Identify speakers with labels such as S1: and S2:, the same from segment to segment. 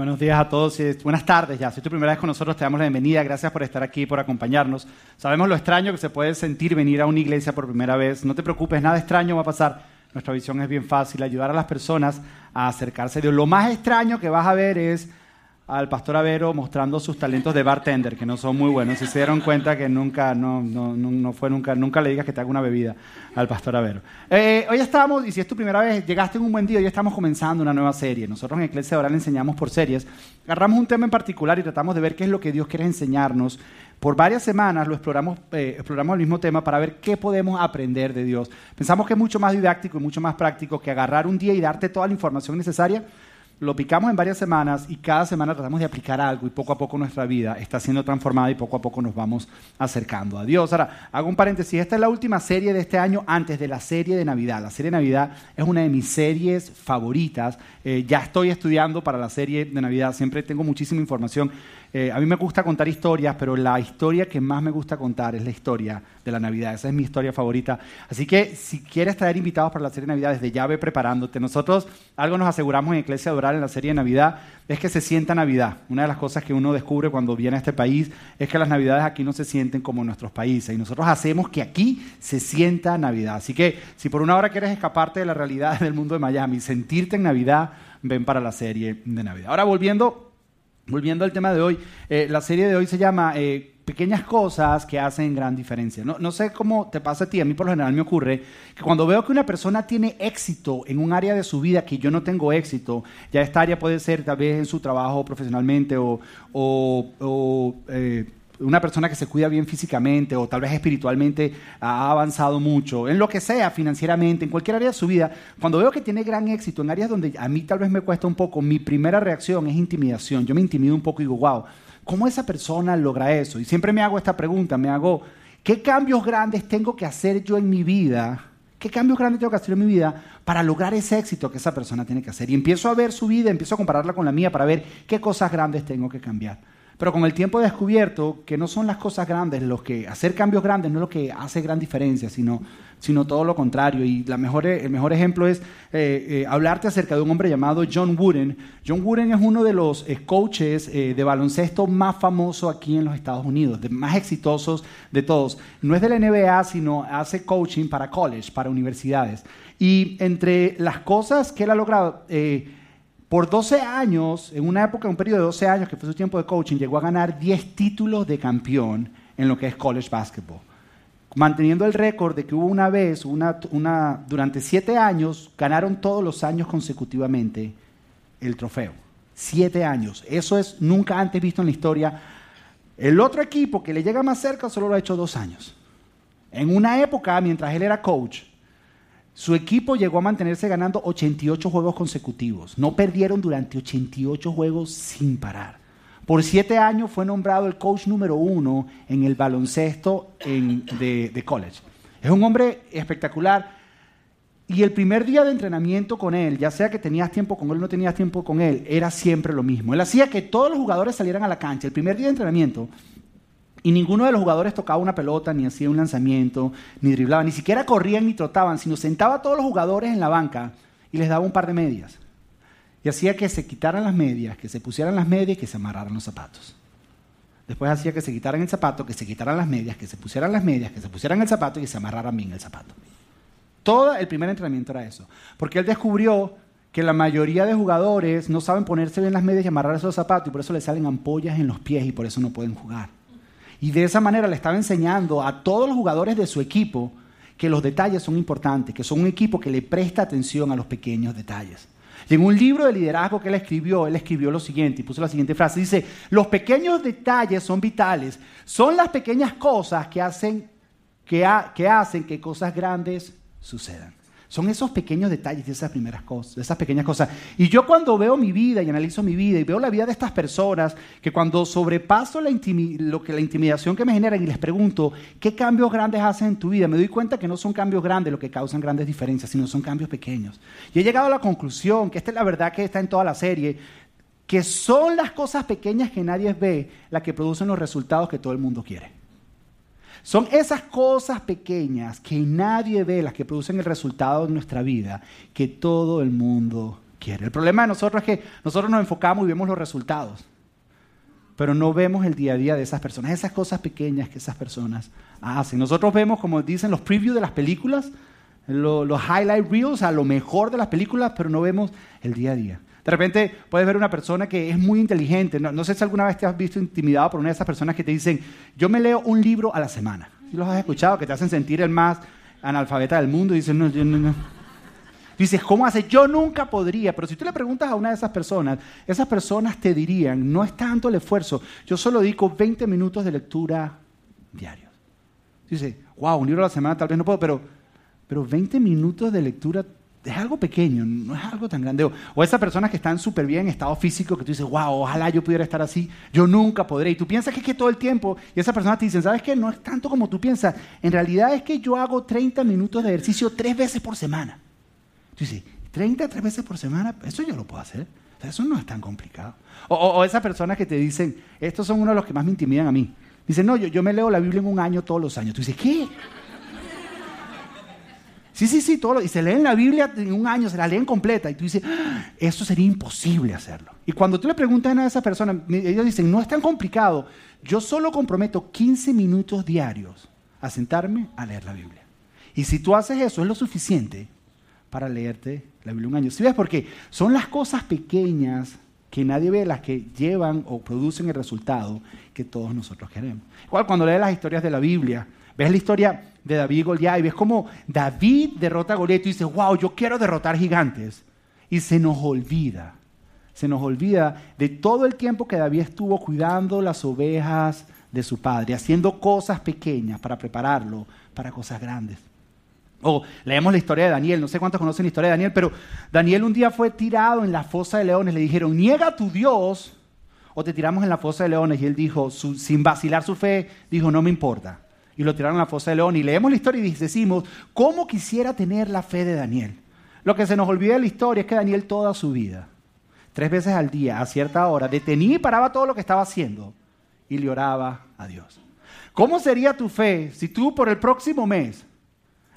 S1: Buenos días a todos y buenas tardes ya. Si es tu primera vez con nosotros, te damos la bienvenida. Gracias por estar aquí, por acompañarnos. Sabemos lo extraño que se puede sentir venir a una iglesia por primera vez. No te preocupes, nada extraño va a pasar. Nuestra visión es bien fácil, ayudar a las personas a acercarse a Dios. Lo más extraño que vas a ver es al pastor Avero mostrando sus talentos de bartender, que no son muy buenos. Si se dieron cuenta que nunca, no, no, no fue nunca, nunca le digas que te haga una bebida al pastor Avero. Eh, hoy estamos, y si es tu primera vez, llegaste en un buen día, hoy estamos comenzando una nueva serie. Nosotros en Iglesia Oral enseñamos por series. Agarramos un tema en particular y tratamos de ver qué es lo que Dios quiere enseñarnos. Por varias semanas lo exploramos, eh, exploramos el mismo tema para ver qué podemos aprender de Dios. Pensamos que es mucho más didáctico y mucho más práctico que agarrar un día y darte toda la información necesaria lo picamos en varias semanas y cada semana tratamos de aplicar algo y poco a poco nuestra vida está siendo transformada y poco a poco nos vamos acercando a Dios. Ahora, hago un paréntesis, esta es la última serie de este año antes de la serie de Navidad. La serie de Navidad es una de mis series favoritas. Eh, ya estoy estudiando para la serie de Navidad, siempre tengo muchísima información eh, a mí me gusta contar historias, pero la historia que más me gusta contar es la historia de la Navidad. Esa es mi historia favorita. Así que si quieres traer invitados para la serie de Navidad, desde ya ve preparándote. Nosotros algo nos aseguramos en Iglesia Adoral en la serie de Navidad es que se sienta Navidad. Una de las cosas que uno descubre cuando viene a este país es que las Navidades aquí no se sienten como en nuestros países. Y nosotros hacemos que aquí se sienta Navidad. Así que si por una hora quieres escaparte de la realidad del mundo de Miami, sentirte en Navidad, ven para la serie de Navidad. Ahora volviendo Volviendo al tema de hoy, eh, la serie de hoy se llama eh, Pequeñas cosas que hacen gran diferencia. No, sé cómo te pasa a ti, a mí por lo general me ocurre que cuando veo que una persona tiene éxito en un área de su vida que yo no tengo éxito, ya esta área puede ser tal vez en su trabajo profesionalmente o, o, eh, una persona que se cuida bien físicamente o tal vez espiritualmente ha avanzado mucho, en lo que sea, financieramente, en cualquier área de su vida, cuando veo que tiene gran éxito en áreas donde a mí tal vez me cuesta un poco, mi primera reacción es intimidación. Yo me intimido un poco y digo, wow, ¿cómo esa persona logra eso? Y siempre me hago esta pregunta, me hago, ¿qué cambios grandes tengo que hacer yo en mi vida? ¿Qué cambios grandes tengo que hacer en mi vida para lograr ese éxito que esa persona tiene que hacer? Y empiezo a ver su vida, empiezo a compararla con la mía para ver qué cosas grandes tengo que cambiar. Pero con el tiempo he descubierto que no son las cosas grandes los que, hacer cambios grandes no es lo que hace gran diferencia, sino, sino todo lo contrario. Y el mejor ejemplo es eh, eh, hablarte acerca de un hombre llamado John Wooden. John Wooden es uno de los eh, coaches de baloncesto más famosos aquí en los Estados Unidos, de más exitosos de todos. No es de la NBA, sino hace coaching para college, para universidades. Y entre las cosas que él ha logrado por 12 años, en una época, un periodo de 12 años que fue su tiempo de coaching, llegó a ganar 10 títulos de campeón en lo que es college basketball. Manteniendo el récord de que hubo una vez, una, una, durante 7 años, ganaron todos los años consecutivamente el trofeo. 7 años. Eso es nunca antes visto en la historia. El otro equipo que le llega más cerca solo lo ha hecho dos años. En una época, mientras él era coach, su equipo llegó a mantenerse ganando 88 juegos consecutivos. No perdieron durante 88 juegos sin parar. Por siete años fue nombrado el coach número uno en el baloncesto de, college. Es un hombre espectacular. Y el primer día de entrenamiento con él, ya sea que tenías tiempo con él o no tenías tiempo con él, era siempre lo mismo. Él hacía que todos los jugadores salieran a la cancha. El primer día de entrenamiento, y ninguno de los jugadores tocaba una pelota, ni hacía un lanzamiento, ni driblaba, ni siquiera corrían ni trotaban, sino sentaba a todos los jugadores en la banca y les daba un par de medias. Y hacía que se quitaran las medias, que se pusieran las medias y que se amarraran los zapatos. Después hacía que se quitaran el zapato, que se quitaran las medias, que se pusieran las medias, que se pusieran el zapato y que se amarraran bien el zapato. Todo el primer entrenamiento era eso. Porque él descubrió que la mayoría de jugadores no saben ponerse bien las medias y amarrar esos zapatos y por eso les salen ampollas en los pies y por eso no pueden jugar. Y de esa manera le estaba enseñando a todos los jugadores de su equipo que los detalles son importantes, que son un equipo que le presta atención a los pequeños detalles. Y en un libro de liderazgo que él escribió, él escribió lo siguiente y puso la siguiente frase. Dice, los pequeños detalles son vitales, son las pequeñas cosas que hacen que, que, hacen que cosas grandes sucedan. Son esos pequeños detalles de esas primeras cosas, de esas pequeñas cosas. Y yo cuando veo mi vida y analizo mi vida y veo la vida de estas personas, que cuando sobrepaso la, lo que, la intimidación que me generan y les pregunto, ¿qué cambios grandes hacen en tu vida? Me doy cuenta que no son cambios grandes lo que causan grandes diferencias, sino son cambios pequeños. Y he llegado a la conclusión, que esta es la verdad que está en toda la serie, que son las cosas pequeñas que nadie ve las que producen los resultados que todo el mundo quiere. Son esas cosas pequeñas que nadie ve, las que producen el resultado de nuestra vida, que todo el mundo quiere. El problema de nosotros es que nosotros nos enfocamos y vemos los resultados, pero no vemos el día a día de esas personas, esas cosas pequeñas que esas personas hacen. Nosotros vemos, como dicen los previews de las películas, los highlight reels, a lo mejor de las películas, pero no vemos el día a día. De repente puedes ver una persona que es muy inteligente. No, sé si alguna vez te has visto intimidado por una de esas personas que te dicen, yo me leo un libro a la semana. ¿Sí los has escuchado? Que te hacen sentir el más analfabeta del mundo y dicen, no, yo no, no. Dices, ¿cómo hace? Yo nunca podría. Pero si tú le preguntas a una de esas personas, esas personas te dirían, no es tanto el esfuerzo, yo solo dedico 20 minutos de lectura diarios. Dice, wow, un libro a la semana tal vez no puedo, pero, pero 20 minutos de lectura es algo pequeño, no es algo tan grande. O esas personas que están súper bien en estado físico, que tú dices, wow, ojalá yo pudiera estar así, yo nunca podré. Y tú piensas que es que todo el tiempo, y esas personas te dicen, ¿sabes qué? No es tanto como tú piensas. En realidad es que yo hago 30 minutos de ejercicio tres veces por semana. Tú dices, 30 tres veces por semana, eso yo lo puedo hacer. eso no es tan complicado. O, esas personas que te dicen, estos son uno de los que más me intimidan a mí. Dicen, no, yo, yo me leo la Biblia en un año todos los años. Tú dices, ¿qué? Sí, sí, sí, todo y se leen la Biblia en un año, se la leen completa, y tú dices, ah, eso sería imposible hacerlo. Y cuando tú le preguntas a esa persona, ellos dicen, no es tan complicado, yo solo comprometo 15 minutos diarios a sentarme a leer la Biblia. Y si tú haces eso, es lo suficiente para leerte la Biblia un año. ¿Sí ves? Porque son las cosas pequeñas que nadie ve las que llevan o producen el resultado que todos nosotros queremos. Igual cuando lees las historias de la Biblia, ves la historia de David y Goliat y ves cómo David derrota a Goliat y dices, wow, yo quiero derrotar gigantes. Y se nos olvida, se nos olvida de todo el tiempo que David estuvo cuidando las ovejas de su padre, haciendo cosas pequeñas para prepararlo para cosas grandes. O leemos la historia de Daniel, no sé cuántos conocen la historia de Daniel, pero Daniel un día fue tirado en la fosa de leones, le dijeron, niega a tu Dios o te tiramos en la fosa de leones. Y él dijo, sin vacilar su fe, dijo, no me importa y lo tiraron a la fosa de león. Y leemos la historia y decimos, ¿cómo quisiera tener la fe de Daniel? Lo que se nos olvida de la historia es que Daniel toda su vida, tres veces al día, a cierta hora, detenía y paraba todo lo que estaba haciendo y le oraba a Dios. ¿Cómo sería tu fe si tú por el próximo mes,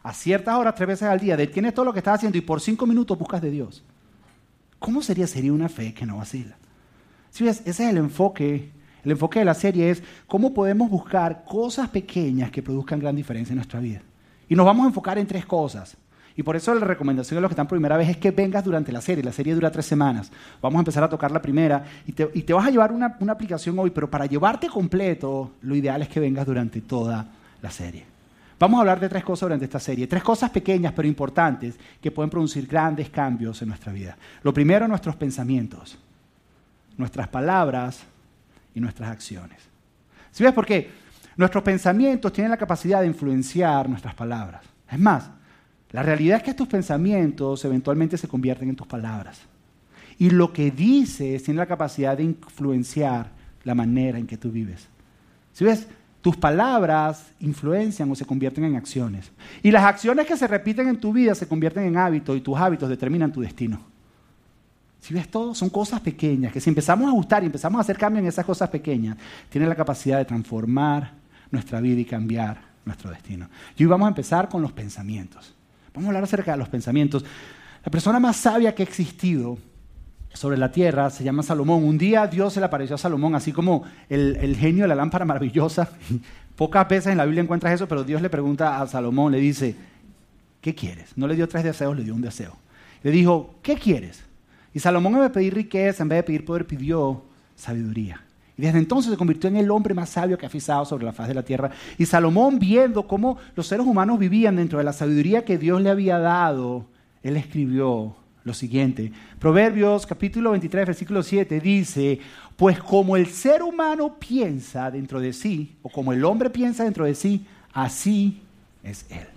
S1: a ciertas horas, tres veces al día, detienes todo lo que estás haciendo y por cinco minutos buscas de Dios? ¿Cómo sería? Sería una fe que no vacila. Si ves, ese es el enfoque el enfoque de la serie es cómo podemos buscar cosas pequeñas que produzcan gran diferencia en nuestra vida. Y nos vamos a enfocar en tres cosas. Y por eso la recomendación de los que están por primera vez es que vengas durante la serie. La serie dura tres semanas. Vamos a empezar a tocar la primera y te, vas a llevar una, una aplicación hoy, pero para llevarte completo, lo ideal es que vengas durante toda la serie. Vamos a hablar de tres cosas durante esta serie. Tres cosas pequeñas pero importantes que pueden producir grandes cambios en nuestra vida. Lo primero, nuestros pensamientos. Nuestras palabras y nuestras acciones. ¿Sí ves por qué? Nuestros pensamientos tienen la capacidad de influenciar nuestras palabras. Es más, la realidad es que estos pensamientos eventualmente se convierten en tus palabras. Y lo que dices tiene la capacidad de influenciar la manera en que tú vives. ¿Sí ves? Tus palabras influencian o se convierten en acciones. Y las acciones que se repiten en tu vida se convierten en hábitos y tus hábitos determinan tu destino. Si ves todo, son cosas pequeñas que si empezamos a gustar y empezamos a hacer cambios en esas cosas pequeñas, tienen la capacidad de transformar nuestra vida y cambiar nuestro destino. Y hoy vamos a empezar con los pensamientos. Vamos a hablar acerca de los pensamientos. La persona más sabia que ha existido sobre la tierra se llama Salomón. Un día Dios se le apareció a Salomón, así como el, el genio de la lámpara maravillosa. Pocas veces en la Biblia encuentras eso, pero Dios le pregunta a Salomón, le dice, ¿qué quieres? No le dio tres deseos, le dio un deseo. Le dijo, ¿qué quieres? Y Salomón en vez de pedir riqueza, en vez de pedir poder, pidió sabiduría. Y desde entonces se convirtió en el hombre más sabio que ha pisado sobre la faz de la tierra. Y Salomón, viendo cómo los seres humanos vivían dentro de la sabiduría que Dios le había dado, él escribió lo siguiente. Proverbios capítulo 23, versículo 7 dice, pues como el ser humano piensa dentro de sí, o como el hombre piensa dentro de sí, así es él.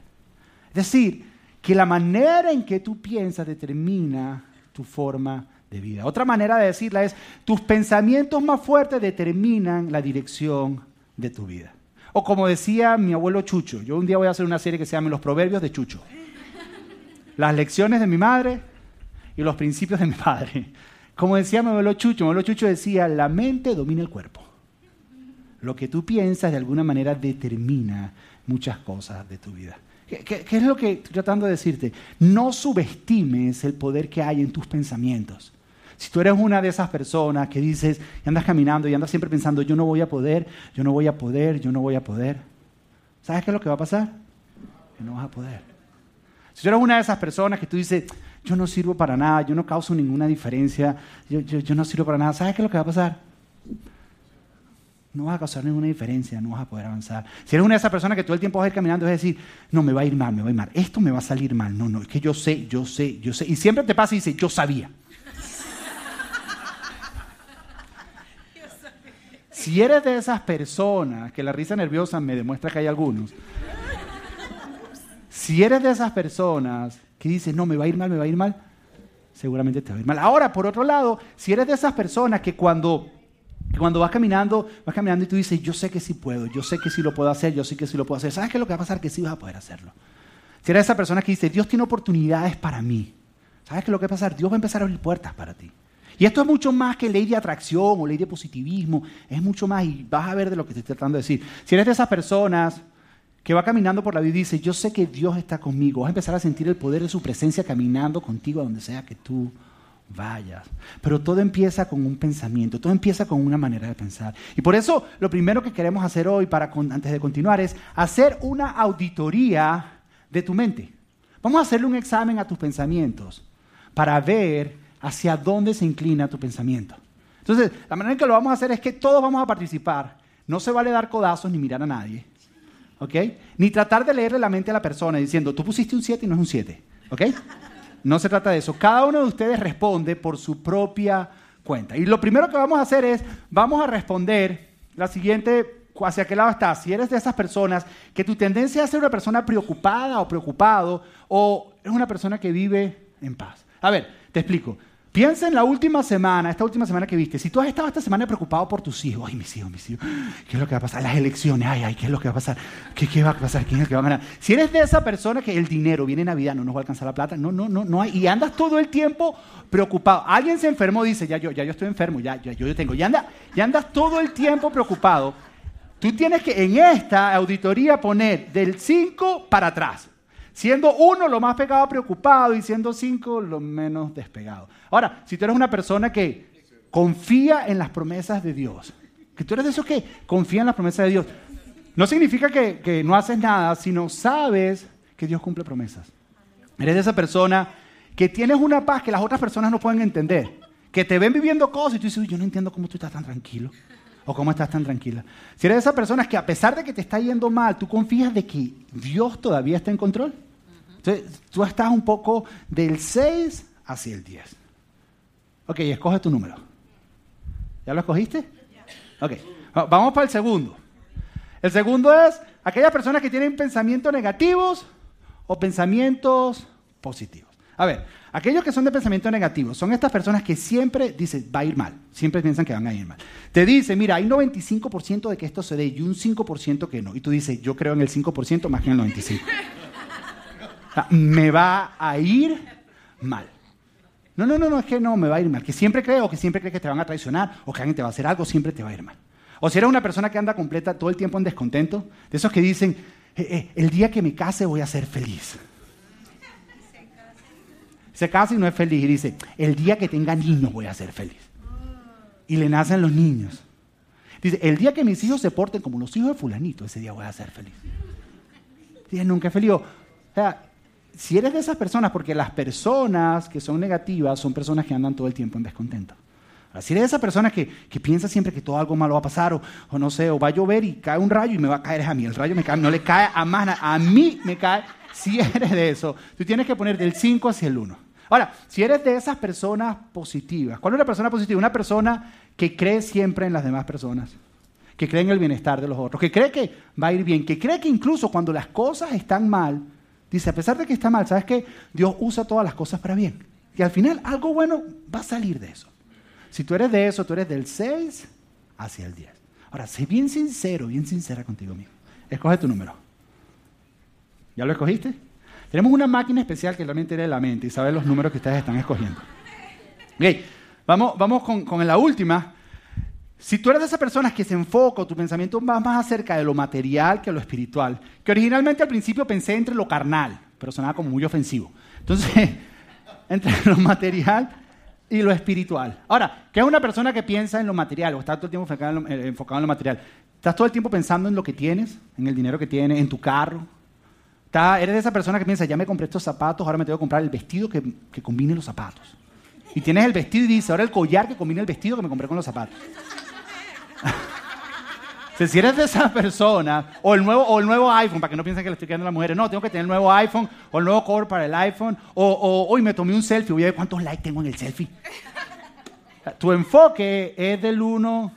S1: Es decir, que la manera en que tú piensas determina tu forma de vida. Otra manera de decirla es, tus pensamientos más fuertes determinan la dirección de tu vida. O como decía mi abuelo Chucho, yo un día voy a hacer una serie que se llama Los Proverbios de Chucho. Las lecciones de mi madre y los principios de mi padre. Como decía mi abuelo Chucho, mi abuelo Chucho decía, la mente domina el cuerpo. Lo que tú piensas de alguna manera determina muchas cosas de tu vida. ¿Qué, es lo que estoy tratando de decirte? No subestimes el poder que hay en tus pensamientos. Si tú eres una de esas personas que dices y andas caminando y andas siempre pensando, yo no voy a poder, yo no voy a poder, yo no voy a poder, ¿sabes qué es lo que va a pasar? Que no vas a poder. Si tú eres una de esas personas que tú dices, yo no sirvo para nada, yo no causo ninguna diferencia, yo, yo no sirvo para nada, ¿sabes qué es lo que va a pasar? No vas a causar ninguna diferencia, no vas a poder avanzar. Si eres una de esas personas que todo el tiempo vas a ir caminando, es decir, no, me va a ir mal, me va a ir mal, esto me va a salir mal, no, no, es que yo sé, yo sé, yo sé, y siempre te pasa y dices, yo sabía. Si eres de esas personas, que la risa nerviosa me demuestra que hay algunos, si eres de esas personas que dicen, no, me va a ir mal, me va a ir mal, seguramente te va a ir mal. Ahora, por otro lado, si eres de esas personas que cuando, cuando vas caminando, vas caminando y tú dices, yo sé que sí puedo, yo sé que sí lo puedo hacer, yo sé que sí lo puedo hacer, ¿sabes qué es lo que va a pasar? Que sí vas a poder hacerlo. Si eres esa persona que dice, Dios tiene oportunidades para mí, ¿sabes qué es lo que va a pasar? Dios va a empezar a abrir puertas para ti. Y esto es mucho más que ley de atracción o ley de positivismo, es mucho más y vas a ver de lo que estoy tratando de decir. Si eres de esas personas que va caminando por la vida y dice, yo sé que Dios está conmigo, vas a empezar a sentir el poder de su presencia caminando contigo a donde sea que tú vayas. Pero todo empieza con un pensamiento, todo empieza con una manera de pensar. Y por eso lo primero que queremos hacer hoy, para, antes de continuar, es hacer una auditoría de tu mente. Vamos a hacerle un examen a tus pensamientos para ver hacia dónde se inclina tu pensamiento. Entonces, la manera en que lo vamos a hacer es que todos vamos a participar. No se vale dar codazos ni mirar a nadie. ¿Ok? Ni tratar de leerle la mente a la persona diciendo, tú pusiste un 7 y no es un 7. ¿Ok? No se trata de eso. Cada uno de ustedes responde por su propia cuenta. Y lo primero que vamos a hacer es, vamos a responder la siguiente, hacia qué lado estás. Si eres de esas personas que tu tendencia es ser una persona preocupada o preocupado, o es una persona que vive en paz. A ver, te explico. Piensa en la última semana, esta última semana que viste. Si tú has estado esta semana preocupado por tus hijos, ay, mis hijos, mis hijos, ¿qué es lo que va a pasar? Las elecciones, ay, ay, ¿qué es lo que va a pasar? ¿Qué, va a pasar? ¿Quién es el que va a ganar? Si eres de esa persona que el dinero viene Navidad, no nos va a alcanzar la plata, no, no, no, no hay, y andas todo el tiempo preocupado. Alguien se enfermó, dice, ya yo, ya yo estoy enfermo, ya, ya yo tengo, ya, anda, ya andas todo el tiempo preocupado. Tú tienes que en esta auditoría poner del 5 para atrás. Siendo uno lo más pegado preocupado y siendo cinco lo menos despegado. Ahora, si tú eres una persona que confía en las promesas de Dios, que tú eres de esos que confía en las promesas de Dios, no significa que, no haces nada, sino sabes que Dios cumple promesas. Eres de esa persona que tienes una paz que las otras personas no pueden entender, que te ven viviendo cosas y tú dices, yo no entiendo cómo tú estás tan tranquilo o cómo estás tan tranquila. Si eres de esas personas que a pesar de que te está yendo mal, tú confías de que Dios todavía está en control. Entonces, tú estás un poco del 6 hacia el 10. Ok, escoge tu número. ¿Ya lo escogiste? Ok, vamos para el segundo. El segundo es aquellas personas que tienen pensamientos negativos o pensamientos positivos. A ver, aquellos que son de pensamiento negativo son estas personas que siempre dicen, va a ir mal, siempre piensan que van a ir mal. Te dice, mira, hay 95% de que esto se dé y un 5% que no. Y tú dices, yo creo en el 5% más que en el 95% me va a ir mal. No, no, no, no, es que no, me va a ir mal. Que siempre creo, que siempre cree que te van a traicionar, o que alguien te va a hacer algo, siempre te va a ir mal. O si eres una persona que anda completa todo el tiempo en descontento, de esos que dicen, eh, eh, el día que me case voy a ser feliz. Se casa y no es feliz y dice, el día que tenga niños voy a ser feliz. Y le nacen los niños. Dice, el día que mis hijos se porten como los hijos de fulanito, ese día voy a ser feliz. Dice, nunca es feliz. O sea, si eres de esas personas, porque las personas que son negativas son personas que andan todo el tiempo en descontento. si eres de esas personas que, que piensa siempre que todo algo malo va a pasar, o, no sé, o va a llover y cae un rayo y me va a caer a mí, el rayo no le cae a más, a mí me cae, si eres de eso, tú tienes que poner del 5 hacia el 1. Ahora, si eres de esas personas positivas, ¿cuál es una persona positiva? Una persona que cree siempre en las demás personas, que cree en el bienestar de los otros, que cree que va a ir bien, que cree que incluso cuando las cosas están mal, Dice, a pesar de que está mal, ¿sabes qué? Dios usa todas las cosas para bien. Y al final algo bueno va a salir de eso. Si tú eres de eso, tú eres del 6 hacia el 10. Ahora, sé bien sincero, bien sincera contigo mismo. Escoge tu número. ¿Ya lo escogiste? Tenemos una máquina especial que realmente lee la mente y sabe los números que ustedes están escogiendo. Ok, vamos, vamos con la última. Si tú eres de esas personas que se enfoca, tu pensamiento va más acerca de lo material que lo espiritual, que originalmente al principio pensé entre lo carnal, pero sonaba como muy ofensivo. Entonces, entre lo material y lo espiritual. Ahora, ¿qué es una persona que piensa en lo material o está todo el tiempo enfocado en lo, eh, en lo material? ¿Estás todo el tiempo pensando en lo que tienes, en el dinero que tienes, en tu carro? ¿Está- ¿Eres de esa persona que piensa, ya me compré estos zapatos, ahora me tengo que comprar el vestido que, que combine los zapatos? Y tienes el vestido y dices, ahora el collar que combine el vestido que me compré con los zapatos. Si eres de esa persona, o el, nuevo, o el nuevo iPhone, para que no piensen que le estoy quedando a las mujeres, no, tengo que tener el nuevo iPhone, o el nuevo cover para el iPhone, o, o hoy me tomé un selfie, voy a ver cuántos likes tengo en el selfie. Tu enfoque es del 1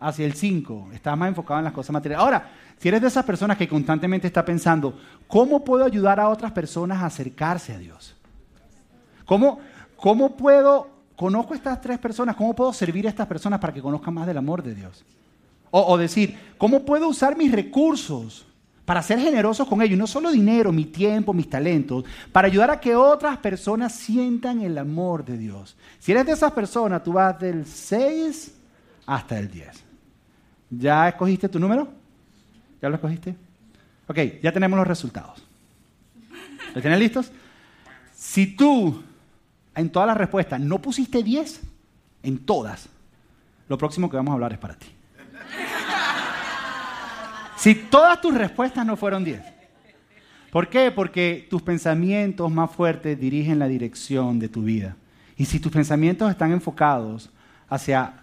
S1: hacia el 5, estás más enfocado en las cosas materiales. Ahora, si eres de esas personas que constantemente está pensando, ¿cómo puedo ayudar a otras personas a acercarse a Dios? ¿Cómo, cómo puedo, conozco a estas tres personas, cómo puedo servir a estas personas para que conozcan más del amor de Dios? O, decir, ¿cómo puedo usar mis recursos para ser generosos con ellos? No solo dinero, mi tiempo, mis talentos, para ayudar a que otras personas sientan el amor de Dios. Si eres de esas personas, tú vas del 6 hasta el 10. ¿Ya escogiste tu número? ¿Ya lo escogiste? Ok, ya tenemos los resultados. ¿Los tienen listos? Si tú en todas las respuestas no pusiste 10, en todas, lo próximo que vamos a hablar es para ti. Si todas tus respuestas no fueron 10. ¿Por qué? Porque tus pensamientos más fuertes dirigen la dirección de tu vida. Y si tus pensamientos están enfocados hacia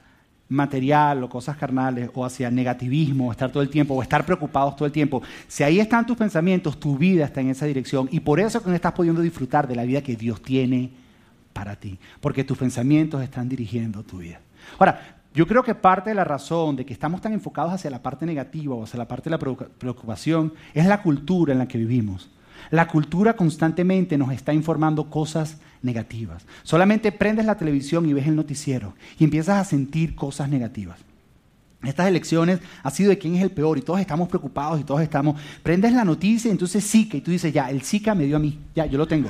S1: material o cosas carnales o hacia negativismo, o estar todo el tiempo o estar preocupados todo el tiempo, si ahí están tus pensamientos, tu vida está en esa dirección y por eso que no estás pudiendo disfrutar de la vida que Dios tiene para ti, porque tus pensamientos están dirigiendo tu vida. Ahora, yo creo que parte de la razón de que estamos tan enfocados hacia la parte negativa o hacia la parte de la preocupa- preocupación es la cultura en la que vivimos. La cultura constantemente nos está informando cosas negativas. Solamente prendes la televisión y ves el noticiero y empiezas a sentir cosas negativas. Estas elecciones ha sido de quién es el peor y todos estamos preocupados y todos estamos. Prendes la noticia y entonces Zika y tú dices, ya, el Zika me dio a mí, ya, yo lo tengo.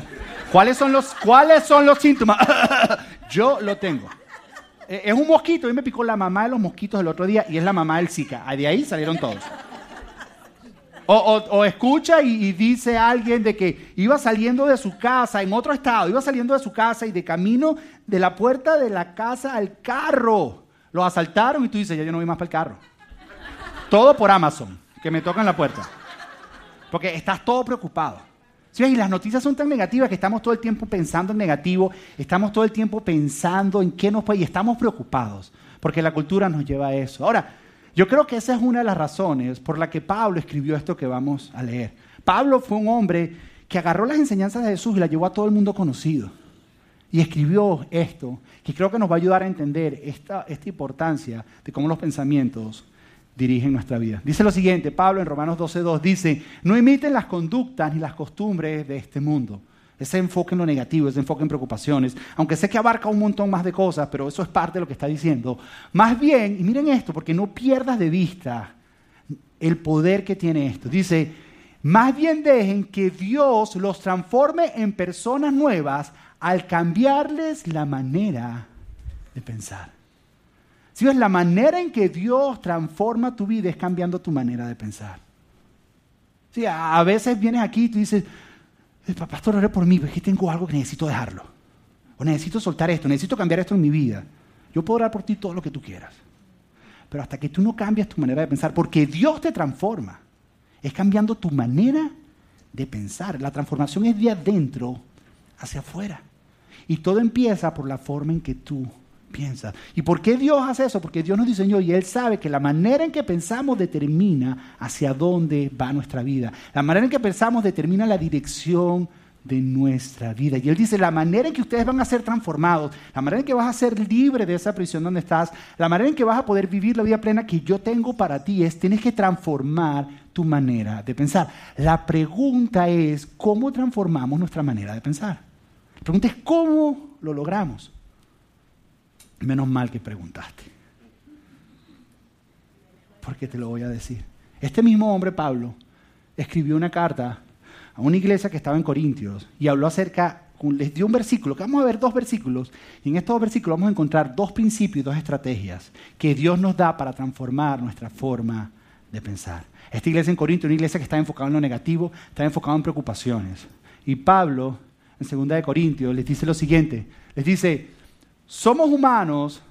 S1: ¿Cuáles son los, cuáles son los síntomas? yo lo tengo. Eh, Es un mosquito, a mí me picó la mamá de los mosquitos el otro día y es la mamá del Zika. De ahí salieron todos. O, o- escucha y dice alguien de que iba saliendo de su casa en otro estado, iba saliendo de su casa y de camino de la puerta de la casa al carro. Lo asaltaron y tú dices, ya yo no voy más para el carro. Todo por Amazon, que me tocan la puerta. Porque estás todo preocupado. ¿Sí? Y las noticias son tan negativas que estamos todo el tiempo pensando en negativo, estamos todo el tiempo pensando en qué nos puede y estamos preocupados, porque la cultura nos lleva a eso. Ahora, yo creo que esa es una de las razones por la que Pablo escribió esto que vamos a leer. Pablo fue un hombre que agarró las enseñanzas de Jesús y las llevó a todo el mundo conocido. Y escribió esto, que creo que nos va a ayudar a entender esta, importancia de cómo los pensamientos dirigen nuestra vida. Dice lo siguiente, Pablo en Romanos 12.2 dice, no imiten las conductas ni las costumbres de este mundo. Ese enfoque en lo negativo, ese enfoque en preocupaciones, aunque sé que abarca un montón más de cosas, pero eso es parte de lo que está diciendo. Más bien, y miren esto, porque no pierdas de vista el poder que tiene esto. Dice, más bien dejen que Dios los transforme en personas nuevas al cambiarles la manera de pensar. Si ves, la manera en que Dios transforma tu vida es cambiando tu manera de pensar. Sí, a veces vienes aquí y tú dices, "Eh, pastor, ore por mí, pero es tengo algo que necesito dejarlo. O necesito soltar esto, necesito cambiar esto en mi vida. Yo puedo orar por ti todo lo que tú quieras. Pero hasta que tú no cambias tu manera de pensar, porque Dios te transforma, es cambiando tu manera de pensar. La transformación es de adentro hacia afuera. Y todo empieza por la forma en que tú piensas. ¿Y por qué Dios hace eso? Porque Dios nos diseñó y Él sabe que la manera en que pensamos determina hacia dónde va nuestra vida. La manera en que pensamos determina la dirección de nuestra vida. Y Él dice, la manera en que ustedes van a ser transformados, la manera en que vas a ser libre de esa prisión donde estás, la manera en que vas a poder vivir la vida plena que yo tengo para ti es, tienes que transformar tu manera de pensar. La pregunta es, ¿cómo transformamos nuestra manera de pensar? Pregunta es, ¿cómo lo logramos? Menos mal que preguntaste. Porque te lo voy a decir. Este mismo hombre, Pablo, escribió una carta a una iglesia que estaba en Corintios y habló acerca les dio un versículo, que vamos a ver dos versículos, y en estos dos versículos vamos a encontrar dos principios dos estrategias que Dios nos da para transformar nuestra forma de pensar. Esta iglesia en Corinto es una iglesia que está enfocada en lo negativo, está enfocada en preocupaciones. Y Pablo, en 2 de Corintios, les dice lo siguiente, les dice, somos humanos,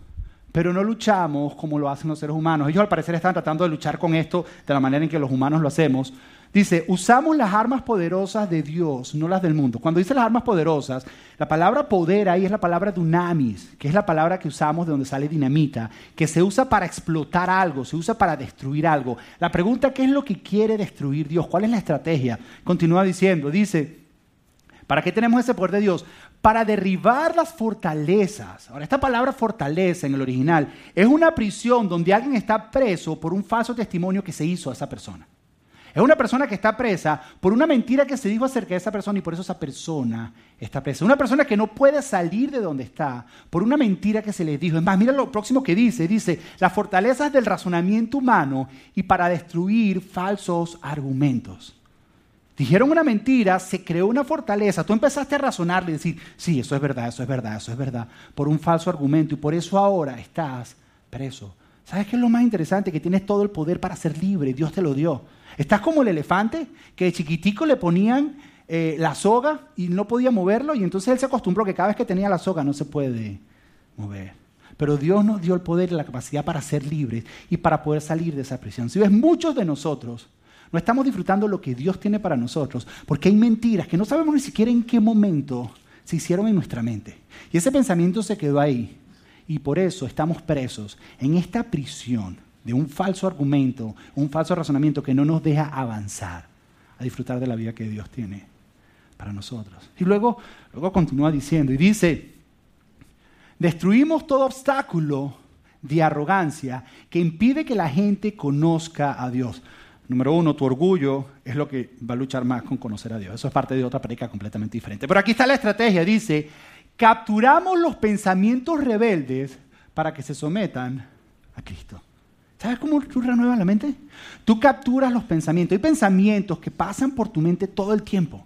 S1: pero no luchamos como lo hacen los seres humanos. Ellos al parecer están tratando de luchar con esto de la manera en que los humanos lo hacemos. Dice, usamos las armas poderosas de Dios, no las del mundo. Cuando dice las armas poderosas, la palabra poder ahí es la palabra dunamis, que es la palabra que usamos de donde sale dinamita, que se usa para explotar algo, se usa para destruir algo. La pregunta, ¿qué es lo que quiere destruir Dios? ¿Cuál es la estrategia? Continúa diciendo, dice, ¿para qué tenemos ese poder de Dios? Para derribar las fortalezas. Ahora, esta palabra fortaleza en el original es una prisión donde alguien está preso por un falso testimonio que se hizo a esa persona. Es una persona que está presa por una mentira que se dijo acerca de esa persona y por eso esa persona está presa. Una persona que no puede salir de donde está por una mentira que se le dijo. Es más, mira lo próximo que dice. Dice, las fortalezas del razonamiento humano y para destruir falsos argumentos. Dijeron una mentira, se creó una fortaleza. Tú empezaste a razonarle y decir, sí, eso es verdad, eso es verdad, eso es verdad, por un falso argumento y por eso ahora estás preso. ¿Sabes qué es lo más interesante? Que tienes todo el poder para ser libre. Dios te lo dio. Estás como el elefante que de chiquitico le ponían eh, la soga y no podía moverlo y entonces él se acostumbró que cada vez que tenía la soga no se puede mover. Pero Dios nos dio el poder y la capacidad para ser libres y para poder salir de esa prisión. Si ves, muchos de nosotros no estamos disfrutando lo que Dios tiene para nosotros porque hay mentiras que no sabemos ni siquiera en qué momento se hicieron en nuestra mente. Y ese pensamiento se quedó ahí. Y por eso estamos presos en esta prisión de un falso argumento, un falso razonamiento que no nos deja avanzar a disfrutar de la vida que Dios tiene para nosotros. Y luego, luego continúa diciendo y dice, destruimos todo obstáculo de arrogancia que impide que la gente conozca a Dios. Número uno, tu orgullo es lo que va a luchar más con conocer a Dios. Eso es parte de otra predica completamente diferente. Pero aquí está la estrategia. Dice, capturamos los pensamientos rebeldes para que se sometan a Cristo. ¿Sabes cómo tú renuevas la mente? Tú capturas los pensamientos. Hay pensamientos que pasan por tu mente todo el tiempo.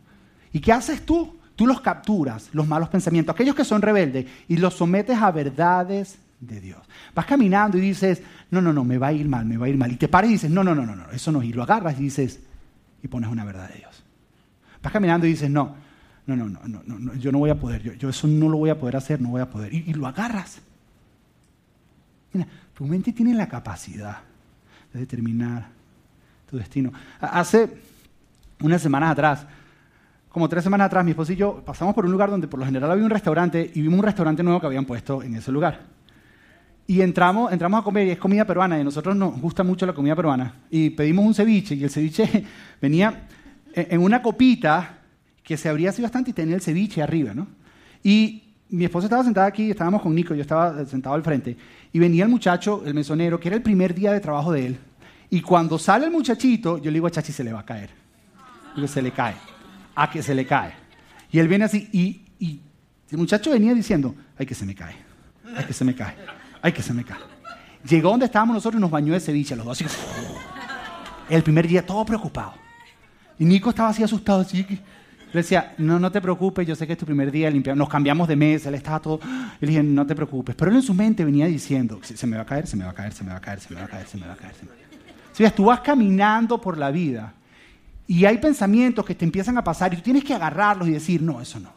S1: ¿Y qué haces tú? Tú los capturas, los malos pensamientos, aquellos que son rebeldes, y los sometes a verdades de Dios. Vas caminando y dices, no, no, no, me va a ir mal, me va a ir mal. Y te paras y dices, no, no, no, no, no, eso no. Y lo agarras y dices, y pones una verdad de Dios. Vas caminando y dices, no, no, no, no, no, no yo no voy a poder, yo, yo, eso no lo voy a poder hacer, no voy a poder. Y, y lo agarras. Mira, tu mente tiene la capacidad de determinar tu destino. Hace unas semanas atrás, como tres semanas atrás, mi esposo y yo pasamos por un lugar donde por lo general había un restaurante y vimos un restaurante nuevo que habían puesto en ese lugar. Y entramos, entramos a comer y es comida peruana y a nosotros nos gusta mucho la comida peruana. Y pedimos un ceviche y el ceviche venía en una copita que se abría así bastante y tenía el ceviche arriba, ¿no? Y mi esposa estaba sentada aquí, estábamos con Nico, yo estaba sentado al frente, y venía el muchacho, el mesonero, que era el primer día de trabajo de él, y cuando sale el muchachito, yo le digo a Chachi, se le va a caer. Digo, se le cae, a que se le cae. Y él viene así, y, y el muchacho venía diciendo, ay que se me cae, ay que se me cae, ay que se me cae. Llegó donde estábamos nosotros y nos bañó de ceviche, los dos así. El primer día todo preocupado. Y Nico estaba así asustado, así le decía, no, no te preocupes, yo sé que es tu primer día, limpiamos. nos cambiamos de mesa, él estaba todo... Le dije, no te preocupes. Pero él en su mente venía diciendo, se me va a caer, se me va a caer, se me va a caer, se me va a caer, se me va a caer. Si ves, tú vas caminando por la vida y hay pensamientos que te empiezan a pasar y tú tienes que agarrarlos y decir, no, eso no.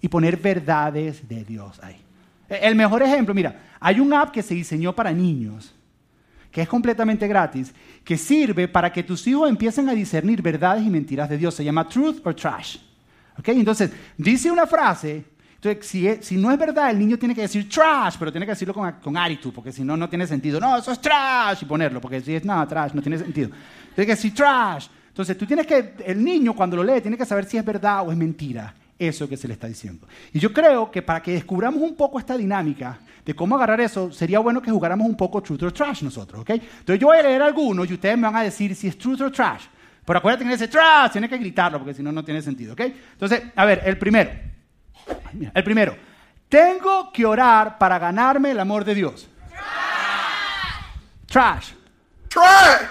S1: Y poner verdades de Dios ahí. El mejor ejemplo, mira, hay un app que se diseñó para niños que es completamente gratis, que sirve para que tus hijos empiecen a discernir verdades y mentiras de Dios. Se llama Truth or Trash. ¿Okay? Entonces, dice una frase, entonces, si, no es verdad, el niño tiene que decir trash, pero tiene que decirlo con, con porque si no, no tiene sentido. No, eso es trash, y ponerlo, porque si es nada, trash, no tiene sentido. Tiene que decir trash. Entonces, tú tienes que, el niño cuando lo lee, tiene que saber si es verdad o es mentira eso que se le está diciendo. Y yo creo que para que descubramos un poco esta dinámica de cómo agarrar eso, sería bueno que jugáramos un poco truth or trash nosotros, ¿ok? Entonces yo voy a leer algunos y ustedes me van a decir si es truth or trash. Pero acuérdate que ese trash tiene que gritarlo porque si no, no tiene sentido, ¿ok? Entonces, a ver, el primero. El primero. Tengo que orar para ganarme el amor de Dios. Trash. Trash.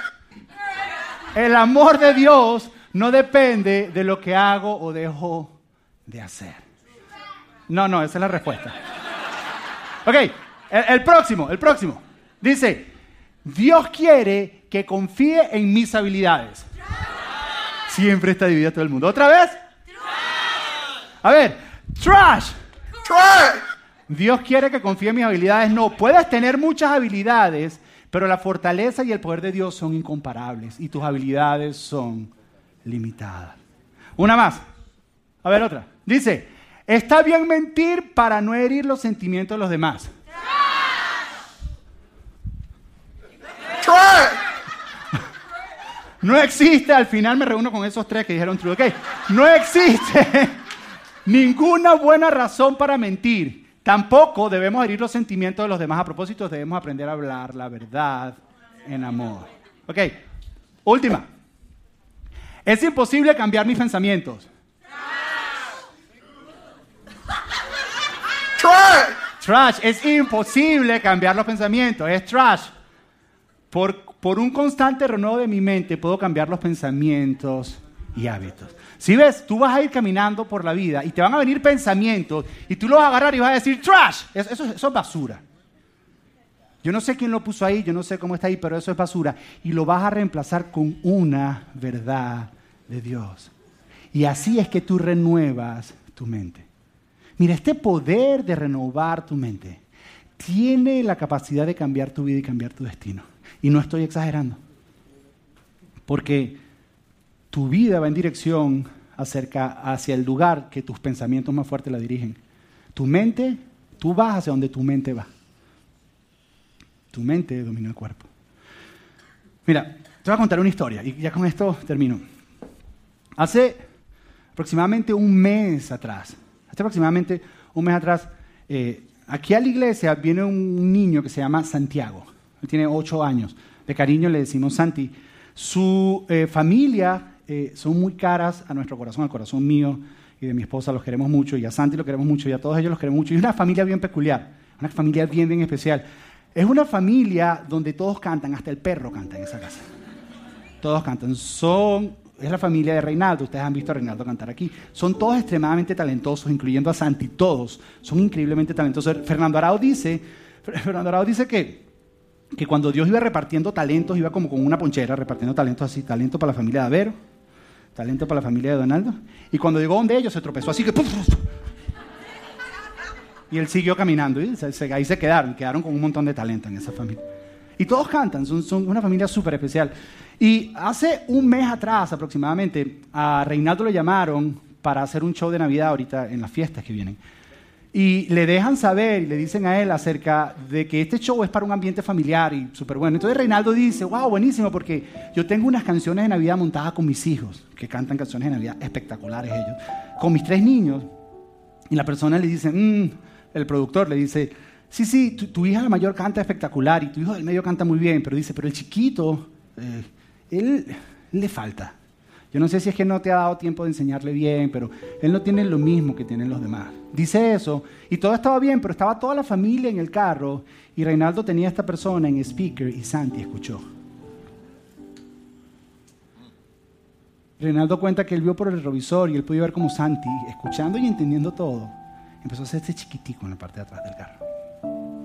S1: El amor de Dios no depende de lo que hago o dejo de hacer. No, no, esa es la respuesta. Ok, el, próximo, el próximo. Dice, Dios quiere que confíe en mis habilidades. Siempre está dividido todo el mundo. ¿Otra vez? A ver, trash. Trash. Dios quiere que confíe en mis habilidades. No, puedes tener muchas habilidades, pero la fortaleza y el poder de Dios son incomparables y tus habilidades son limitadas. Una más. A ver, otra. Dice, está bien mentir para no herir los sentimientos de los demás. No existe, al final me reúno con esos tres que dijeron true, ok. No existe ninguna buena razón para mentir. Tampoco debemos herir los sentimientos de los demás. A propósito, debemos aprender a hablar la verdad en amor. Ok, última. Es imposible cambiar mis pensamientos. Trash. Es imposible cambiar los pensamientos. Es trash. Por, por un constante renuevo de mi mente puedo cambiar los pensamientos y hábitos. Si ves, tú vas a ir caminando por la vida y te van a venir pensamientos y tú los vas a agarrar y vas a decir, trash, eso, es basura. Yo no sé quién lo puso ahí, yo no sé cómo está ahí, pero eso es basura. Y lo vas a reemplazar con una verdad de Dios. Y así es que tú renuevas tu mente. Mira, este poder de renovar tu mente tiene la capacidad de cambiar tu vida y cambiar tu destino. Y no estoy exagerando. Porque tu vida va en dirección hacia el lugar que tus pensamientos más fuertes la dirigen. Tu mente, tú vas hacia donde tu mente va. Tu mente domina el cuerpo. Mira, te voy a contar una historia y ya con esto termino. Hace aproximadamente un mes atrás, hace aproximadamente un mes atrás, eh, aquí a la iglesia viene un niño que se llama Santiago. Él tiene ocho años. De cariño le decimos Santi. Su eh, familia eh, son muy caras a nuestro corazón, al corazón mío y de mi esposa, los queremos mucho, y a Santi lo queremos mucho, y a todos ellos los queremos mucho. Y es una familia bien peculiar, una familia bien, bien especial. Es una familia donde todos cantan, hasta el perro canta en esa casa. Todos cantan. Son, es la familia de Reinaldo, ustedes han visto a Reinaldo cantar aquí. Son todos extremadamente talentosos, incluyendo a Santi, todos son increíblemente talentosos. Fernando Arao dice, Fernando Arao dice que que cuando Dios iba repartiendo talentos, iba como con una ponchera, repartiendo talentos así, talento para la familia de Avero, talento para la familia de Donaldo. Y cuando llegó donde ellos se tropezó así que... Y él siguió caminando y ahí se quedaron, quedaron con un montón de talento en esa familia. Y todos cantan, son, son una familia súper especial. Y hace un mes atrás aproximadamente, a Reinaldo lo llamaron para hacer un show de Navidad ahorita en las fiestas que vienen. Y le dejan saber y le dicen a él acerca de que este show es para un ambiente familiar y súper bueno. Entonces Reinaldo dice, wow, buenísimo, porque yo tengo unas canciones de Navidad montadas con mis hijos, que cantan canciones de Navidad espectaculares ellos, con mis tres niños. Y la persona le dice, mm", el productor le dice, sí, sí, tu, hija la mayor canta espectacular y tu hijo del medio canta muy bien, pero dice, pero el chiquito, eh, él le falta. Yo no sé si es que no te ha dado tiempo de enseñarle bien, pero él no tiene lo mismo que tienen los demás. Dice eso, y todo estaba bien, pero estaba toda la familia en el carro, y Reinaldo tenía a esta persona en speaker, y Santi escuchó. Reinaldo cuenta que él vio por el revisor y él pudo ver como Santi, escuchando y entendiendo todo, empezó a hacerse chiquitico en la parte de atrás del carro.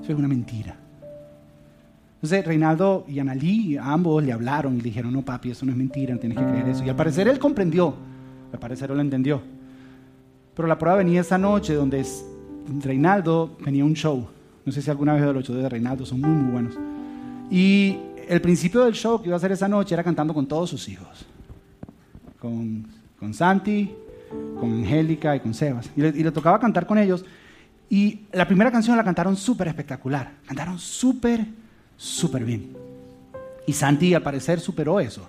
S1: Eso es una mentira. Entonces Reinaldo y Analí, ambos le hablaron y le dijeron, no papi, eso no es mentira, tienes que creer eso. Y al parecer él comprendió, al parecer él lo entendió. Pero la prueba venía esa noche donde Reinaldo tenía un show. No sé si alguna vez de los shows de Reinaldo, son muy, muy buenos. Y el principio del show que iba a hacer esa noche era cantando con todos sus hijos. Con, con Santi, con Angélica y con Sebas. Y le, y le tocaba cantar con ellos. Y la primera canción la cantaron súper espectacular. Cantaron súper súper bien. Y Santi al parecer superó eso.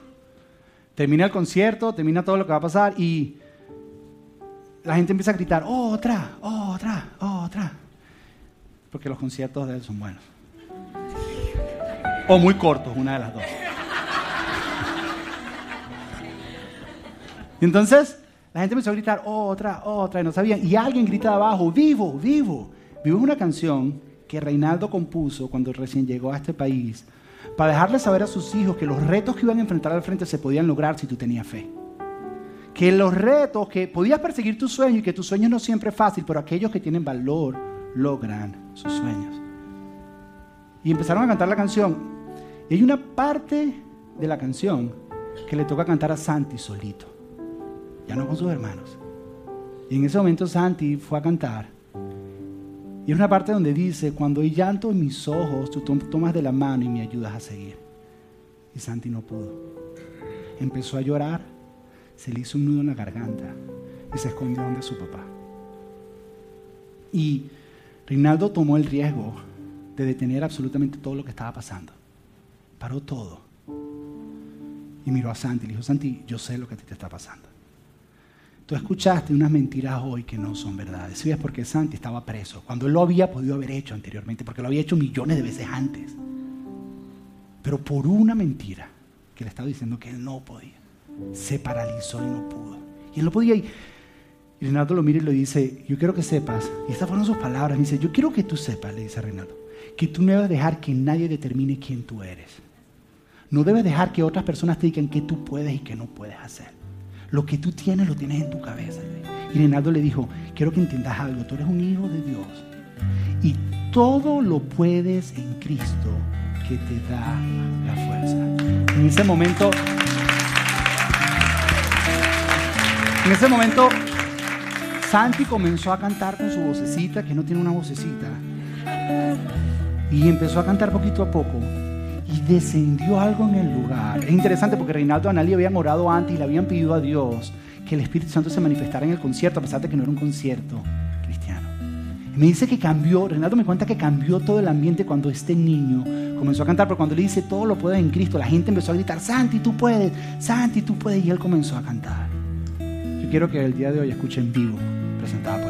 S1: Termina el concierto, termina todo lo que va a pasar y la gente empieza a gritar, otra, otra, otra. Porque los conciertos de él son buenos. O muy cortos, una de las dos. Y entonces la gente empezó a gritar, otra, otra, y no sabían. Y alguien grita abajo, vivo, vivo. Vivo una canción que Reinaldo compuso cuando recién llegó a este país, para dejarle saber a sus hijos que los retos que iban a enfrentar al frente se podían lograr si tú tenías fe. que los retos, que podías perseguir tu sueño y que tu sueño no siempre es fácil, pero aquellos que tienen valor logran sus sueños. Y empezaron a cantar la canción. Y hay una parte de la canción que le toca cantar a Santi solito, ya no con sus hermanos. Y en ese momento Santi fue a cantar. Y es una parte donde dice, cuando hay llanto en mis ojos, tú tomas de la mano y me ayudas a seguir. Y Santi no pudo. Empezó a llorar se le hizo un nudo en la garganta y se escondió donde su papá. Y Reinaldo tomó el riesgo de detener absolutamente todo lo que estaba pasando. Paró todo. Y miró a Santi y le dijo, Santi, yo sé lo que a ti te está pasando. Tú escuchaste unas mentiras hoy que no son verdades. ¿Sí ves por qué Santi estaba preso? Cuando él lo había podido haber hecho anteriormente, porque lo había hecho millones de veces antes. Pero por una mentira que le estaba diciendo que él no podía se paralizó y no pudo. Y él no podía. Y, Renato lo mira y le dice, yo quiero que sepas, y estas fueron sus palabras, me dice, yo quiero que tú sepas, le dice Renato, que tú no debes dejar que nadie determine quién tú eres. No debes dejar que otras personas te digan qué tú puedes y qué no puedes hacer. Lo que tú tienes lo tienes en tu cabeza. Y Renato le dijo, quiero que entiendas algo, tú eres un hijo de Dios. Y todo lo puedes en Cristo que te da la fuerza. En ese momento En ese momento, Santi comenzó a cantar con su vocecita, que no tiene una vocecita. Y empezó a cantar poquito a poco. Y descendió algo en el lugar. Es interesante porque Reinaldo y Analí habían orado antes y le habían pedido a Dios que el Espíritu Santo se manifestara en el concierto, a pesar de que no era un concierto cristiano. Y me dice que cambió, Reinaldo me cuenta que cambió todo el ambiente cuando este niño comenzó a cantar, pero cuando le dice todo lo puedes en Cristo, la gente empezó a gritar, Santi, tú puedes, Santi, tú puedes, y él comenzó a cantar quiero que el día de hoy escuchen vivo, presentada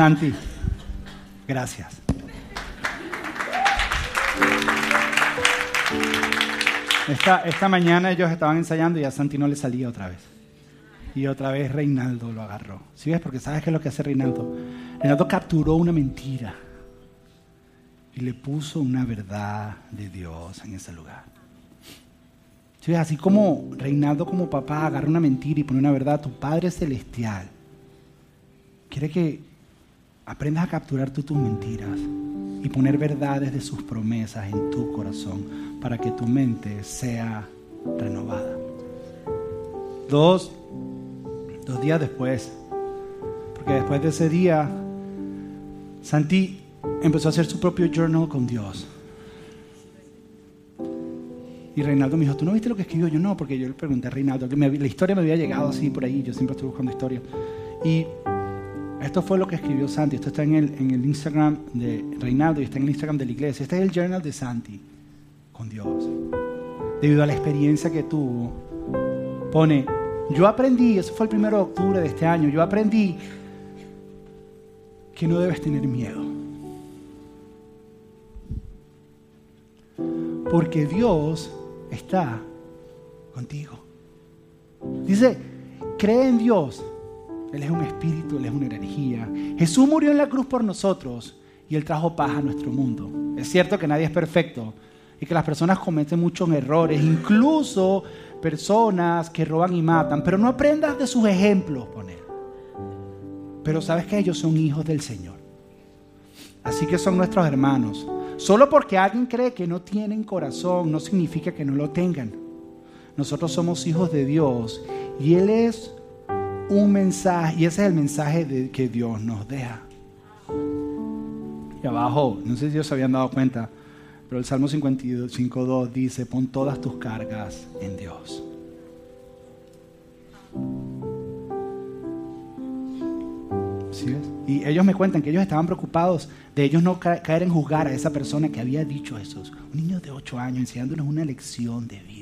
S1: Santi, gracias. Esta, esta mañana ellos estaban ensayando y a Santi no le salía otra vez. Y otra vez Reinaldo lo agarró. ¿Sí ves? Porque ¿sabes qué es lo que hace Reinaldo? Reinaldo capturó una mentira y le puso una verdad de Dios en ese lugar. ¿Sí ves? Así como Reinaldo como papá agarra una mentira y pone una verdad, tu Padre Celestial quiere que aprendas a capturar tú tus mentiras y poner verdades de sus promesas en tu corazón para que tu mente sea renovada. Dos, dos días después, porque después de ese día, Santi empezó a hacer su propio journal con Dios. Y Reinaldo me dijo, ¿tú no viste lo que escribió? Yo no, porque yo le pregunté a Reinaldo, la historia me había llegado así por ahí, yo siempre estoy buscando historia. Y esto fue lo que escribió Santi. Esto está en el, en el Instagram de Reinaldo y está en el Instagram de la iglesia. Este es el journal de Santi con Dios. Debido a la experiencia que tuvo, pone, yo aprendí, eso fue el primero de octubre de este año, yo aprendí que no debes tener miedo. Porque Dios está contigo. Dice, cree en Dios él es un espíritu, Él es una energía. Jesús murió en la cruz por nosotros y Él trajo paz a nuestro mundo. Es cierto que nadie es perfecto y que las personas cometen muchos errores, incluso personas que roban y matan, pero no aprendas de sus ejemplos, poner. Pero sabes que ellos son hijos del Señor. Así que son nuestros hermanos. Solo porque alguien cree que no tienen corazón no significa que no lo tengan. Nosotros somos hijos de Dios y Él es un mensaje, y ese es el mensaje que Dios nos deja. Y abajo, no sé si ellos se habían dado cuenta, pero el Salmo 55.2 dice, pon todas tus cargas en Dios. Y ellos me cuentan que ellos estaban preocupados de ellos no caer en juzgar a esa persona que había dicho eso. Un niño de 8 años enseñándonos una lección de vida.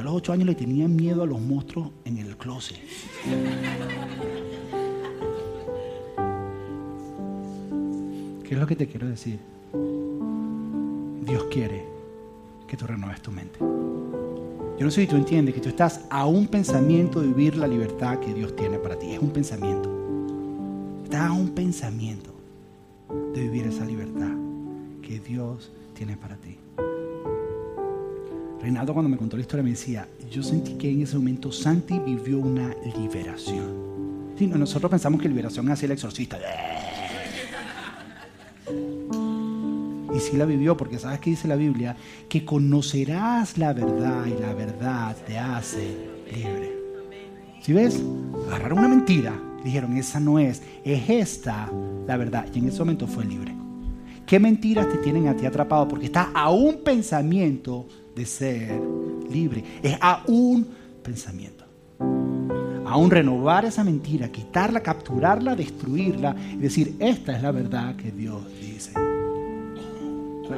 S1: A los ocho años le tenía miedo a los monstruos en el closet. ¿Qué es lo que te quiero decir? Dios quiere que tú renueves tu mente. Yo no sé si tú entiendes que tú estás a un pensamiento de vivir la libertad que Dios tiene para ti. Es un pensamiento. Estás a un pensamiento de vivir esa libertad que Dios tiene para ti. Reinaldo cuando me contó la historia me decía, yo sentí que en ese momento Santi vivió una liberación. nosotros pensamos que liberación así el exorcista. Y sí la vivió, porque sabes que dice la Biblia, que conocerás la verdad y la verdad te hace libre. ¿Sí ves? Agarraron una mentira, dijeron, esa no es, es esta la verdad. Y en ese momento fue libre. ¿Qué mentiras te tienen a ti atrapado? Porque estás a un pensamiento de ser libre. Es a un pensamiento. Aún renovar esa mentira, quitarla, capturarla, destruirla y decir, esta es la verdad que Dios dice.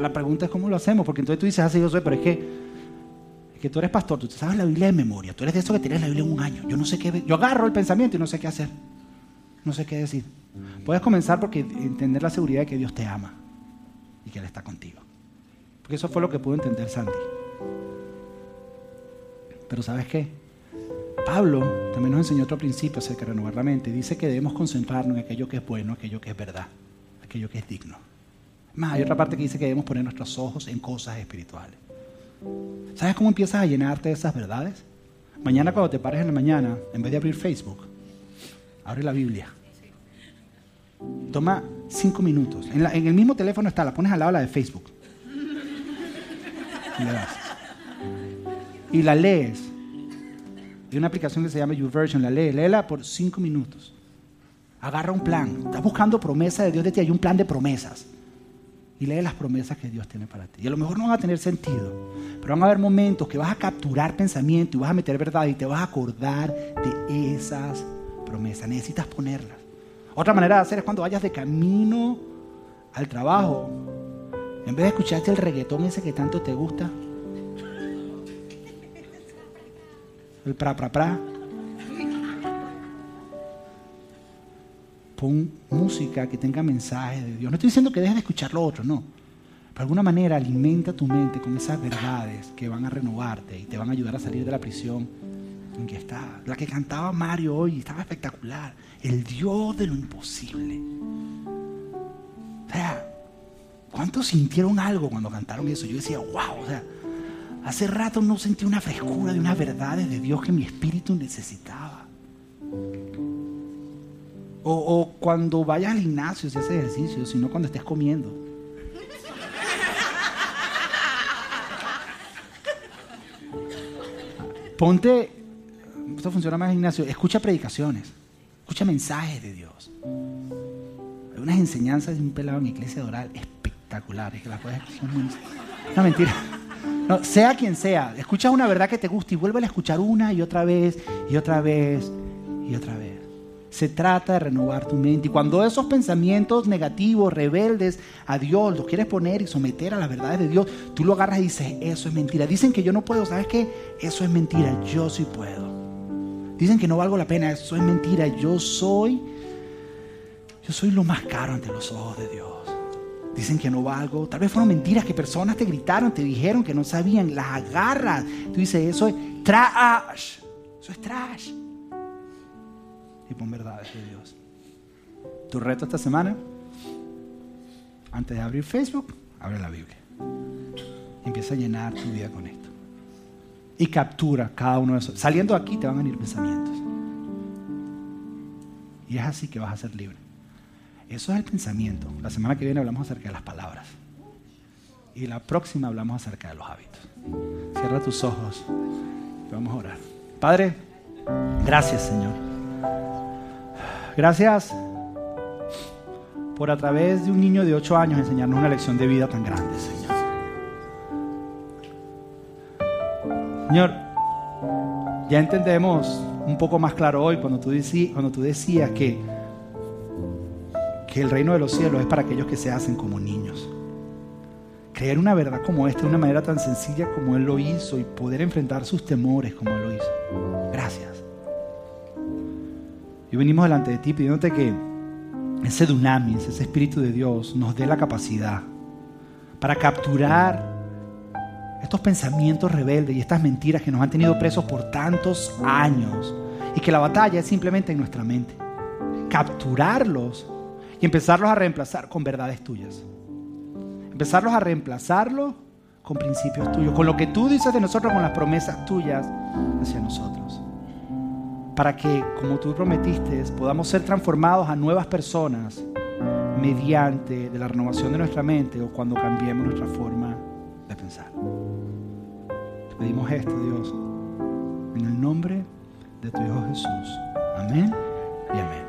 S1: La pregunta es cómo lo hacemos, porque entonces tú dices, así ah, yo soy, pero es que, que tú eres pastor, tú sabes la Biblia de memoria, tú eres de eso que tienes la Biblia en un año. Yo no sé qué, yo agarro el pensamiento y no sé qué hacer, no sé qué decir. Puedes comenzar porque entender la seguridad de que Dios te ama y que Él está contigo. Porque eso fue lo que pudo entender Santi. Pero ¿sabes qué? Pablo también nos enseñó otro principio acerca de renovar la mente. Dice que debemos concentrarnos en aquello que es bueno, aquello que es verdad, aquello que es digno. Más, hay otra parte que dice que debemos poner nuestros ojos en cosas espirituales. ¿Sabes cómo empiezas a llenarte de esas verdades? Mañana cuando te pares en la mañana, en vez de abrir Facebook, abre la Biblia. Toma cinco minutos. En, el mismo teléfono está, la pones al lado de de Facebook. Y le das y la lees. Hay una aplicación que se llama YouVersion, la lees, léela por cinco minutos. Agarra un plan. Estás buscando promesa de Dios de ti, hay un plan de promesas. Y lee las promesas que Dios tiene para ti. Y a lo mejor no van a tener sentido, pero van a haber momentos que vas a capturar pensamiento y vas a meter verdad y te vas a acordar de esas promesas. Necesitas ponerlas. Otra manera de hacer es cuando vayas de camino al trabajo. En vez de escucharte el reggaetón ese que tanto te gusta, el pra, pra, pra. pon música que tenga mensajes de Dios. No estoy diciendo que dejes de escuchar lo otro, no. Pero de alguna manera alimenta tu mente con esas verdades que van a renovarte y te van a ayudar a salir de la prisión en que está. La que cantaba Mario hoy estaba espectacular. El Dios de lo imposible. O sea, ¿cuántos sintieron algo cuando cantaron eso? Yo decía, wow, o sea, hace rato no sentí una frescura de unas verdades de Dios que mi espíritu necesitaba. O, cuando vayas al gimnasio si haces ejercicio, sino cuando estés comiendo. Ponte, esto funciona más en gimnasio, escucha predicaciones, escucha mensajes de Dios. Hay unas enseñanzas de un pelado en iglesia oral espectaculares, que las puedes son No, mentira. No, sea quien sea, escucha una verdad que te guste y vuelve a escuchar una y otra vez, y otra vez, y otra vez. Se trata de renovar tu mente. Y cuando esos pensamientos negativos, rebeldes a Dios, los quieres poner y someter a las verdades de Dios, tú lo agarras y dices, eso es mentira. Dicen que yo no puedo, ¿sabes qué? Eso es mentira, yo sí puedo. Dicen que no valgo la pena, eso es mentira, yo soy, yo soy lo más caro ante los ojos de Dios. Dicen que no valgo, tal vez fueron mentiras que personas te gritaron, te dijeron que no sabían, las agarras. Tú dices, eso es trash, eso es trash y pon verdades de Dios. Tu reto esta semana, antes de abrir Facebook, abre la Biblia. Empieza a llenar tu vida con esto. Y captura cada uno de esos. Saliendo aquí te van a venir pensamientos. Y es así que vas a ser libre. Eso es el pensamiento. La semana que viene hablamos acerca de las palabras. Y la próxima hablamos acerca de los hábitos. Cierra tus ojos y vamos a orar. Padre, gracias Señor Gracias por a través de un niño de 8 años enseñarnos una lección de vida tan grande, Señor. Señor, ya entendemos un poco más claro hoy cuando tú, cuando tú decías que, que el reino de los cielos es para aquellos que se hacen como niños. Creer una verdad como esta de una manera tan sencilla como Él lo hizo y poder enfrentar sus temores como Él lo hizo. Gracias. Y venimos delante de ti pidiéndote que ese dunamis, ese Espíritu de Dios, nos dé la capacidad para capturar estos pensamientos rebeldes y estas mentiras que nos han tenido presos por tantos años y que la batalla es simplemente en nuestra mente. Capturarlos y empezarlos a reemplazar con verdades tuyas. Empezarlos a reemplazarlos con principios tuyos, con lo que tú dices de nosotros, con las promesas tuyas hacia nosotros para que, como tú prometiste, podamos ser transformados a nuevas personas mediante de la renovación de nuestra mente o cuando cambiemos nuestra forma de pensar. Te pedimos esto, Dios, en el nombre de tu Hijo Jesús. Amén y amén.